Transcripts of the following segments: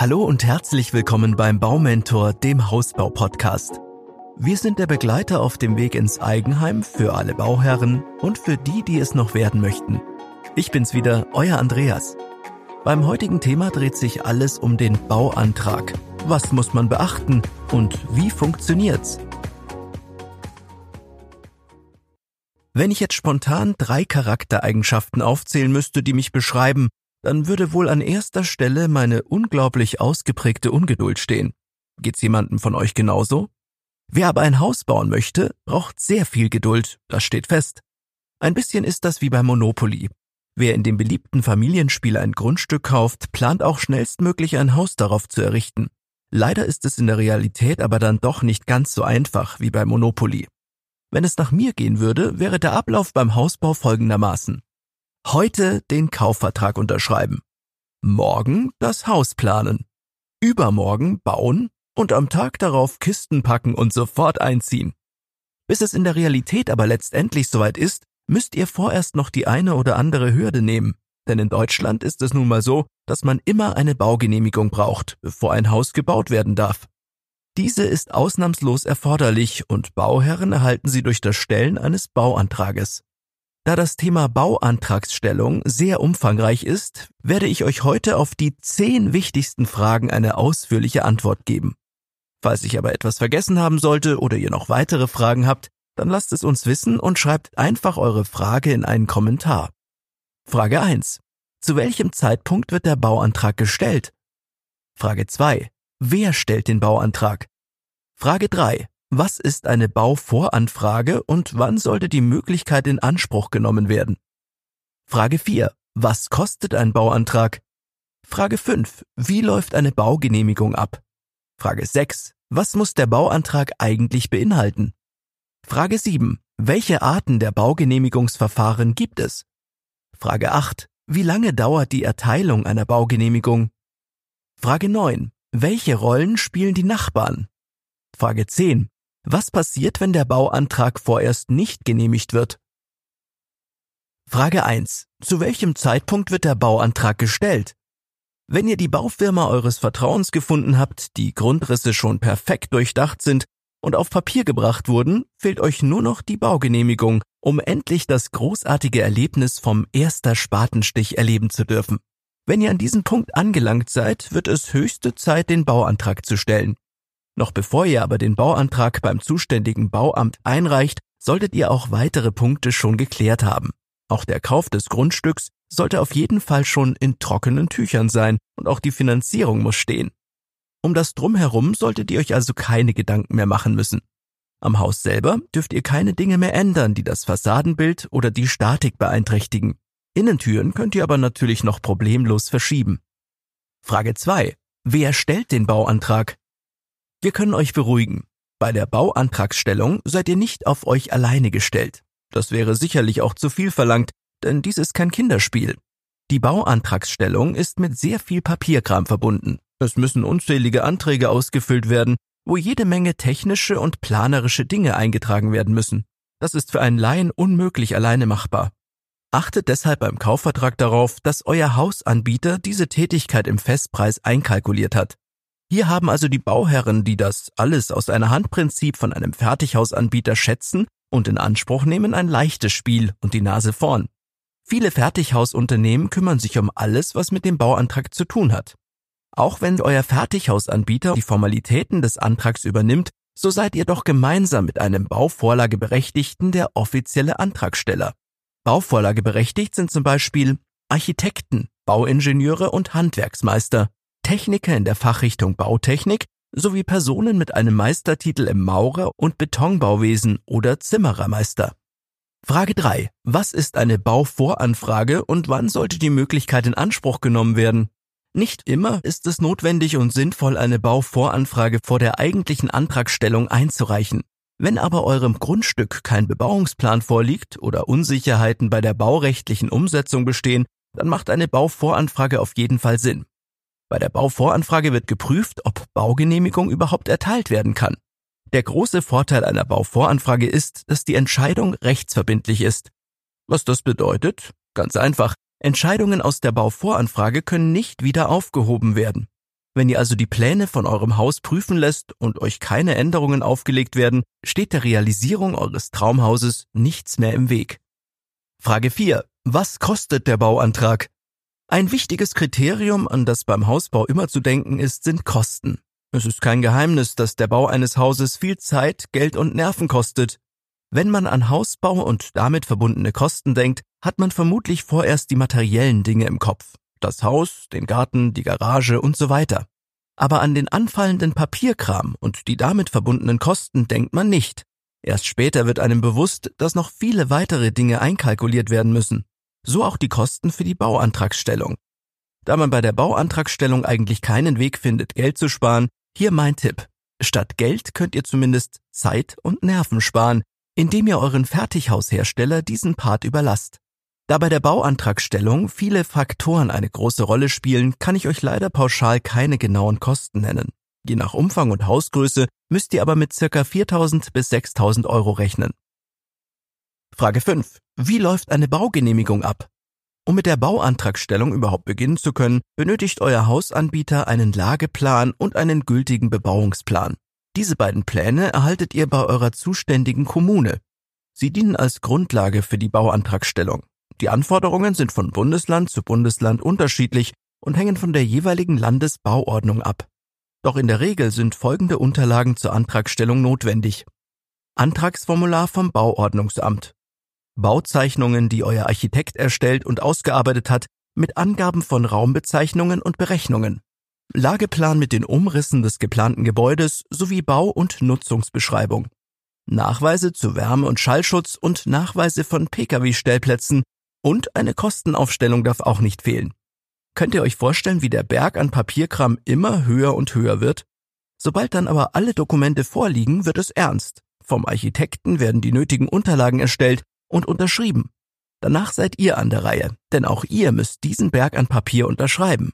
Hallo und herzlich willkommen beim Baumentor, dem Hausbau-Podcast. Wir sind der Begleiter auf dem Weg ins Eigenheim für alle Bauherren und für die, die es noch werden möchten. Ich bin's wieder, euer Andreas. Beim heutigen Thema dreht sich alles um den Bauantrag. Was muss man beachten und wie funktioniert's? Wenn ich jetzt spontan drei Charaktereigenschaften aufzählen müsste, die mich beschreiben, dann würde wohl an erster Stelle meine unglaublich ausgeprägte Ungeduld stehen. Geht's jemandem von euch genauso? Wer aber ein Haus bauen möchte, braucht sehr viel Geduld, das steht fest. Ein bisschen ist das wie bei Monopoly. Wer in dem beliebten Familienspiel ein Grundstück kauft, plant auch schnellstmöglich ein Haus darauf zu errichten. Leider ist es in der Realität aber dann doch nicht ganz so einfach wie bei Monopoly. Wenn es nach mir gehen würde, wäre der Ablauf beim Hausbau folgendermaßen. Heute den Kaufvertrag unterschreiben. Morgen das Haus planen. Übermorgen bauen und am Tag darauf Kisten packen und sofort einziehen. Bis es in der Realität aber letztendlich soweit ist, müsst ihr vorerst noch die eine oder andere Hürde nehmen. Denn in Deutschland ist es nun mal so, dass man immer eine Baugenehmigung braucht, bevor ein Haus gebaut werden darf. Diese ist ausnahmslos erforderlich und Bauherren erhalten sie durch das Stellen eines Bauantrages. Da das Thema Bauantragsstellung sehr umfangreich ist, werde ich euch heute auf die zehn wichtigsten Fragen eine ausführliche Antwort geben. Falls ich aber etwas vergessen haben sollte oder ihr noch weitere Fragen habt, dann lasst es uns wissen und schreibt einfach eure Frage in einen Kommentar. Frage 1. Zu welchem Zeitpunkt wird der Bauantrag gestellt? Frage 2. Wer stellt den Bauantrag? Frage 3. Was ist eine Bauvoranfrage und wann sollte die Möglichkeit in Anspruch genommen werden? Frage 4. Was kostet ein Bauantrag? Frage 5. Wie läuft eine Baugenehmigung ab? Frage 6. Was muss der Bauantrag eigentlich beinhalten? Frage 7. Welche Arten der Baugenehmigungsverfahren gibt es? Frage 8. Wie lange dauert die Erteilung einer Baugenehmigung? Frage 9. Welche Rollen spielen die Nachbarn? Frage 10. Was passiert, wenn der Bauantrag vorerst nicht genehmigt wird? Frage 1. Zu welchem Zeitpunkt wird der Bauantrag gestellt? Wenn ihr die Baufirma eures Vertrauens gefunden habt, die Grundrisse schon perfekt durchdacht sind und auf Papier gebracht wurden, fehlt euch nur noch die Baugenehmigung, um endlich das großartige Erlebnis vom erster Spatenstich erleben zu dürfen. Wenn ihr an diesem Punkt angelangt seid, wird es höchste Zeit, den Bauantrag zu stellen. Noch bevor ihr aber den Bauantrag beim zuständigen Bauamt einreicht, solltet ihr auch weitere Punkte schon geklärt haben. Auch der Kauf des Grundstücks sollte auf jeden Fall schon in trockenen Tüchern sein und auch die Finanzierung muss stehen. Um das Drumherum solltet ihr euch also keine Gedanken mehr machen müssen. Am Haus selber dürft ihr keine Dinge mehr ändern, die das Fassadenbild oder die Statik beeinträchtigen. Innentüren könnt ihr aber natürlich noch problemlos verschieben. Frage 2. Wer stellt den Bauantrag? Wir können euch beruhigen. Bei der Bauantragsstellung seid ihr nicht auf euch alleine gestellt. Das wäre sicherlich auch zu viel verlangt, denn dies ist kein Kinderspiel. Die Bauantragsstellung ist mit sehr viel Papierkram verbunden. Es müssen unzählige Anträge ausgefüllt werden, wo jede Menge technische und planerische Dinge eingetragen werden müssen. Das ist für einen Laien unmöglich alleine machbar. Achtet deshalb beim Kaufvertrag darauf, dass euer Hausanbieter diese Tätigkeit im Festpreis einkalkuliert hat. Hier haben also die Bauherren, die das alles aus einer Handprinzip von einem Fertighausanbieter schätzen und in Anspruch nehmen, ein leichtes Spiel und die Nase vorn. Viele Fertighausunternehmen kümmern sich um alles, was mit dem Bauantrag zu tun hat. Auch wenn euer Fertighausanbieter die Formalitäten des Antrags übernimmt, so seid ihr doch gemeinsam mit einem Bauvorlageberechtigten der offizielle Antragsteller. Bauvorlageberechtigt sind zum Beispiel Architekten, Bauingenieure und Handwerksmeister. Techniker in der Fachrichtung Bautechnik sowie Personen mit einem Meistertitel im Maurer- und Betonbauwesen oder Zimmerermeister. Frage 3. Was ist eine Bauvoranfrage und wann sollte die Möglichkeit in Anspruch genommen werden? Nicht immer ist es notwendig und sinnvoll, eine Bauvoranfrage vor der eigentlichen Antragstellung einzureichen. Wenn aber eurem Grundstück kein Bebauungsplan vorliegt oder Unsicherheiten bei der baurechtlichen Umsetzung bestehen, dann macht eine Bauvoranfrage auf jeden Fall Sinn. Bei der Bauvoranfrage wird geprüft, ob Baugenehmigung überhaupt erteilt werden kann. Der große Vorteil einer Bauvoranfrage ist, dass die Entscheidung rechtsverbindlich ist. Was das bedeutet? Ganz einfach. Entscheidungen aus der Bauvoranfrage können nicht wieder aufgehoben werden. Wenn ihr also die Pläne von eurem Haus prüfen lässt und euch keine Änderungen aufgelegt werden, steht der Realisierung eures Traumhauses nichts mehr im Weg. Frage 4. Was kostet der Bauantrag? Ein wichtiges Kriterium, an das beim Hausbau immer zu denken ist, sind Kosten. Es ist kein Geheimnis, dass der Bau eines Hauses viel Zeit, Geld und Nerven kostet. Wenn man an Hausbau und damit verbundene Kosten denkt, hat man vermutlich vorerst die materiellen Dinge im Kopf. Das Haus, den Garten, die Garage und so weiter. Aber an den anfallenden Papierkram und die damit verbundenen Kosten denkt man nicht. Erst später wird einem bewusst, dass noch viele weitere Dinge einkalkuliert werden müssen. So auch die Kosten für die Bauantragsstellung. Da man bei der Bauantragsstellung eigentlich keinen Weg findet, Geld zu sparen, hier mein Tipp. Statt Geld könnt ihr zumindest Zeit und Nerven sparen, indem ihr euren Fertighaushersteller diesen Part überlasst. Da bei der Bauantragstellung viele Faktoren eine große Rolle spielen, kann ich euch leider pauschal keine genauen Kosten nennen. Je nach Umfang und Hausgröße müsst ihr aber mit circa 4.000 bis 6.000 Euro rechnen. Frage 5. Wie läuft eine Baugenehmigung ab? Um mit der Bauantragstellung überhaupt beginnen zu können, benötigt euer Hausanbieter einen Lageplan und einen gültigen Bebauungsplan. Diese beiden Pläne erhaltet ihr bei eurer zuständigen Kommune. Sie dienen als Grundlage für die Bauantragstellung. Die Anforderungen sind von Bundesland zu Bundesland unterschiedlich und hängen von der jeweiligen Landesbauordnung ab. Doch in der Regel sind folgende Unterlagen zur Antragstellung notwendig. Antragsformular vom Bauordnungsamt. Bauzeichnungen, die euer Architekt erstellt und ausgearbeitet hat, mit Angaben von Raumbezeichnungen und Berechnungen. Lageplan mit den Umrissen des geplanten Gebäudes sowie Bau- und Nutzungsbeschreibung. Nachweise zu Wärme- und Schallschutz und Nachweise von Pkw-Stellplätzen und eine Kostenaufstellung darf auch nicht fehlen. Könnt ihr euch vorstellen, wie der Berg an Papierkram immer höher und höher wird? Sobald dann aber alle Dokumente vorliegen, wird es ernst. Vom Architekten werden die nötigen Unterlagen erstellt und unterschrieben. Danach seid ihr an der Reihe, denn auch ihr müsst diesen Berg an Papier unterschreiben.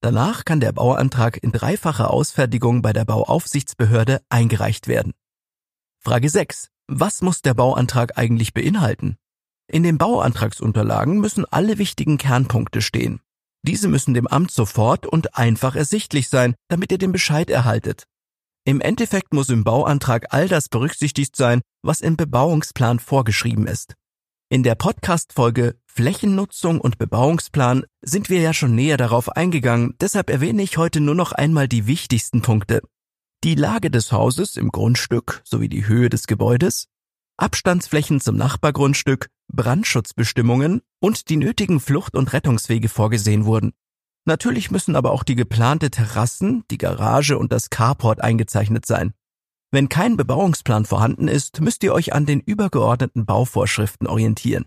Danach kann der Bauantrag in dreifacher Ausfertigung bei der Bauaufsichtsbehörde eingereicht werden. Frage 6. Was muss der Bauantrag eigentlich beinhalten? In den Bauantragsunterlagen müssen alle wichtigen Kernpunkte stehen. Diese müssen dem Amt sofort und einfach ersichtlich sein, damit ihr den Bescheid erhaltet. Im Endeffekt muss im Bauantrag all das berücksichtigt sein, was im Bebauungsplan vorgeschrieben ist. In der Podcast-Folge Flächennutzung und Bebauungsplan sind wir ja schon näher darauf eingegangen, deshalb erwähne ich heute nur noch einmal die wichtigsten Punkte. Die Lage des Hauses im Grundstück sowie die Höhe des Gebäudes, Abstandsflächen zum Nachbargrundstück, Brandschutzbestimmungen und die nötigen Flucht- und Rettungswege vorgesehen wurden. Natürlich müssen aber auch die geplante Terrassen, die Garage und das Carport eingezeichnet sein. Wenn kein Bebauungsplan vorhanden ist, müsst ihr euch an den übergeordneten Bauvorschriften orientieren.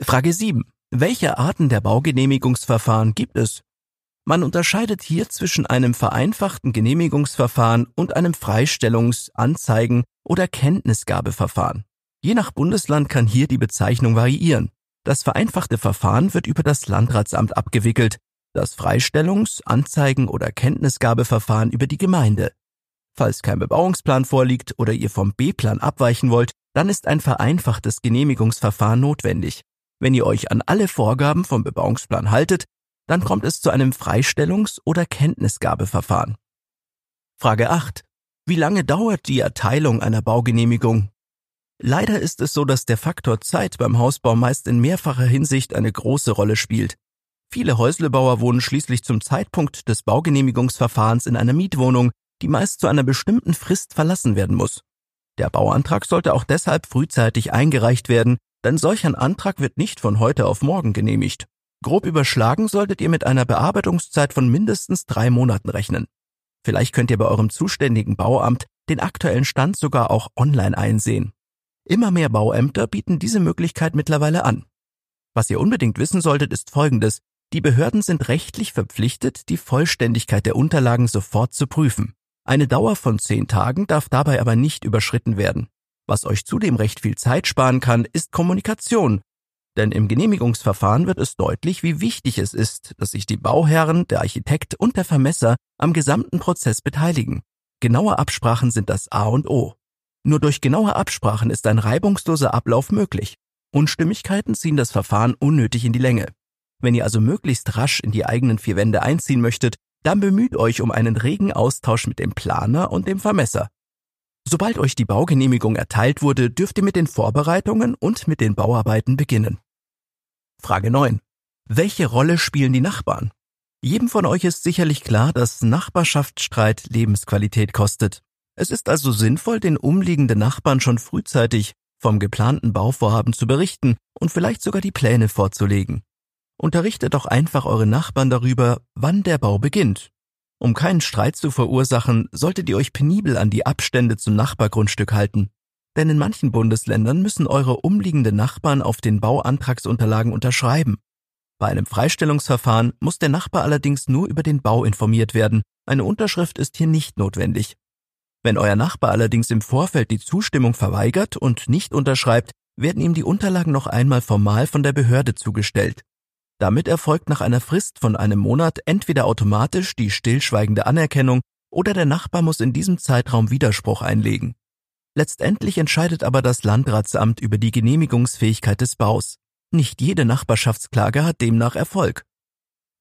Frage 7. Welche Arten der Baugenehmigungsverfahren gibt es? Man unterscheidet hier zwischen einem vereinfachten Genehmigungsverfahren und einem Freistellungs-, Anzeigen- oder Kenntnisgabeverfahren. Je nach Bundesland kann hier die Bezeichnung variieren. Das vereinfachte Verfahren wird über das Landratsamt abgewickelt, das Freistellungs-, Anzeigen- oder Kenntnisgabeverfahren über die Gemeinde. Falls kein Bebauungsplan vorliegt oder ihr vom B-Plan abweichen wollt, dann ist ein vereinfachtes Genehmigungsverfahren notwendig. Wenn ihr euch an alle Vorgaben vom Bebauungsplan haltet, dann kommt es zu einem Freistellungs- oder Kenntnisgabeverfahren. Frage 8. Wie lange dauert die Erteilung einer Baugenehmigung? Leider ist es so, dass der Faktor Zeit beim Hausbau meist in mehrfacher Hinsicht eine große Rolle spielt. Viele Häuslebauer wohnen schließlich zum Zeitpunkt des Baugenehmigungsverfahrens in einer Mietwohnung, die meist zu einer bestimmten Frist verlassen werden muss. Der Bauantrag sollte auch deshalb frühzeitig eingereicht werden, denn solch ein Antrag wird nicht von heute auf morgen genehmigt. Grob überschlagen solltet ihr mit einer Bearbeitungszeit von mindestens drei Monaten rechnen. Vielleicht könnt ihr bei eurem zuständigen Bauamt den aktuellen Stand sogar auch online einsehen. Immer mehr Bauämter bieten diese Möglichkeit mittlerweile an. Was ihr unbedingt wissen solltet, ist Folgendes. Die Behörden sind rechtlich verpflichtet, die Vollständigkeit der Unterlagen sofort zu prüfen. Eine Dauer von zehn Tagen darf dabei aber nicht überschritten werden. Was euch zudem recht viel Zeit sparen kann, ist Kommunikation. Denn im Genehmigungsverfahren wird es deutlich, wie wichtig es ist, dass sich die Bauherren, der Architekt und der Vermesser am gesamten Prozess beteiligen. Genaue Absprachen sind das A und O. Nur durch genaue Absprachen ist ein reibungsloser Ablauf möglich. Unstimmigkeiten ziehen das Verfahren unnötig in die Länge. Wenn ihr also möglichst rasch in die eigenen vier Wände einziehen möchtet, Dann bemüht euch um einen regen Austausch mit dem Planer und dem Vermesser. Sobald euch die Baugenehmigung erteilt wurde, dürft ihr mit den Vorbereitungen und mit den Bauarbeiten beginnen. Frage 9. Welche Rolle spielen die Nachbarn? Jedem von euch ist sicherlich klar, dass Nachbarschaftsstreit Lebensqualität kostet. Es ist also sinnvoll, den umliegenden Nachbarn schon frühzeitig vom geplanten Bauvorhaben zu berichten und vielleicht sogar die Pläne vorzulegen. Unterrichtet doch einfach eure Nachbarn darüber, wann der Bau beginnt. Um keinen Streit zu verursachen, solltet ihr euch penibel an die Abstände zum Nachbargrundstück halten. Denn in manchen Bundesländern müssen eure umliegenden Nachbarn auf den Bauantragsunterlagen unterschreiben. Bei einem Freistellungsverfahren muss der Nachbar allerdings nur über den Bau informiert werden. Eine Unterschrift ist hier nicht notwendig. Wenn euer Nachbar allerdings im Vorfeld die Zustimmung verweigert und nicht unterschreibt, werden ihm die Unterlagen noch einmal formal von der Behörde zugestellt. Damit erfolgt nach einer Frist von einem Monat entweder automatisch die stillschweigende Anerkennung oder der Nachbar muss in diesem Zeitraum Widerspruch einlegen. Letztendlich entscheidet aber das Landratsamt über die Genehmigungsfähigkeit des Baus. Nicht jede Nachbarschaftsklage hat demnach Erfolg.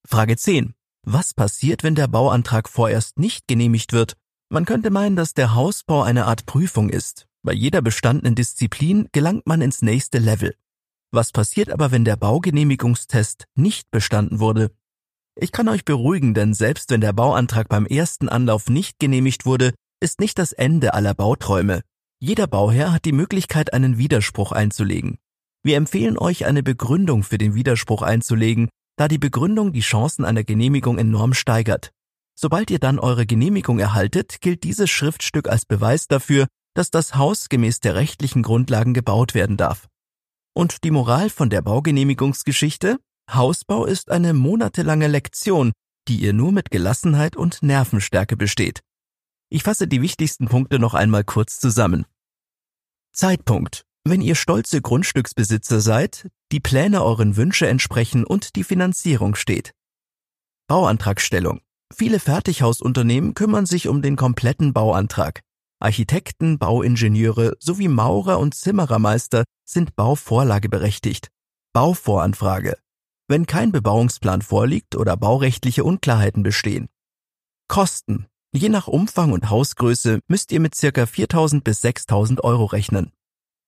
Frage 10. Was passiert, wenn der Bauantrag vorerst nicht genehmigt wird? Man könnte meinen, dass der Hausbau eine Art Prüfung ist. Bei jeder bestandenen Disziplin gelangt man ins nächste Level. Was passiert aber, wenn der Baugenehmigungstest nicht bestanden wurde? Ich kann euch beruhigen, denn selbst wenn der Bauantrag beim ersten Anlauf nicht genehmigt wurde, ist nicht das Ende aller Bauträume. Jeder Bauherr hat die Möglichkeit, einen Widerspruch einzulegen. Wir empfehlen euch, eine Begründung für den Widerspruch einzulegen, da die Begründung die Chancen einer Genehmigung enorm steigert. Sobald ihr dann eure Genehmigung erhaltet, gilt dieses Schriftstück als Beweis dafür, dass das Haus gemäß der rechtlichen Grundlagen gebaut werden darf. Und die Moral von der Baugenehmigungsgeschichte? Hausbau ist eine monatelange Lektion, die ihr nur mit Gelassenheit und Nervenstärke besteht. Ich fasse die wichtigsten Punkte noch einmal kurz zusammen. Zeitpunkt. Wenn ihr stolze Grundstücksbesitzer seid, die Pläne euren Wünsche entsprechen und die Finanzierung steht. Bauantragstellung. Viele Fertighausunternehmen kümmern sich um den kompletten Bauantrag. Architekten, Bauingenieure sowie Maurer und Zimmerermeister sind bauvorlageberechtigt. Bauvoranfrage. Wenn kein Bebauungsplan vorliegt oder baurechtliche Unklarheiten bestehen. Kosten. Je nach Umfang und Hausgröße müsst ihr mit circa 4.000 bis 6.000 Euro rechnen.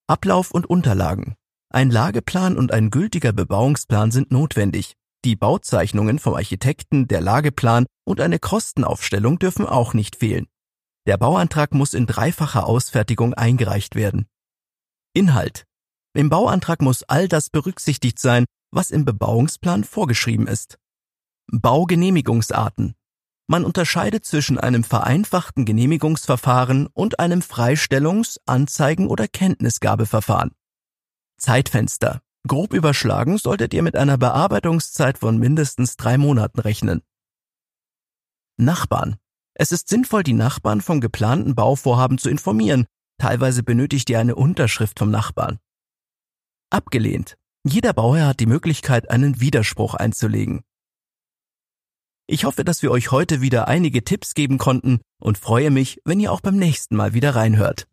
Ablauf und Unterlagen. Ein Lageplan und ein gültiger Bebauungsplan sind notwendig. Die Bauzeichnungen vom Architekten, der Lageplan und eine Kostenaufstellung dürfen auch nicht fehlen. Der Bauantrag muss in dreifacher Ausfertigung eingereicht werden. Inhalt. Im Bauantrag muss all das berücksichtigt sein, was im Bebauungsplan vorgeschrieben ist. Baugenehmigungsarten. Man unterscheidet zwischen einem vereinfachten Genehmigungsverfahren und einem Freistellungs-, Anzeigen- oder Kenntnisgabeverfahren. Zeitfenster. Grob überschlagen solltet ihr mit einer Bearbeitungszeit von mindestens drei Monaten rechnen. Nachbarn. Es ist sinnvoll, die Nachbarn vom geplanten Bauvorhaben zu informieren. Teilweise benötigt ihr eine Unterschrift vom Nachbarn. Abgelehnt. Jeder Bauherr hat die Möglichkeit, einen Widerspruch einzulegen. Ich hoffe, dass wir euch heute wieder einige Tipps geben konnten und freue mich, wenn ihr auch beim nächsten Mal wieder reinhört.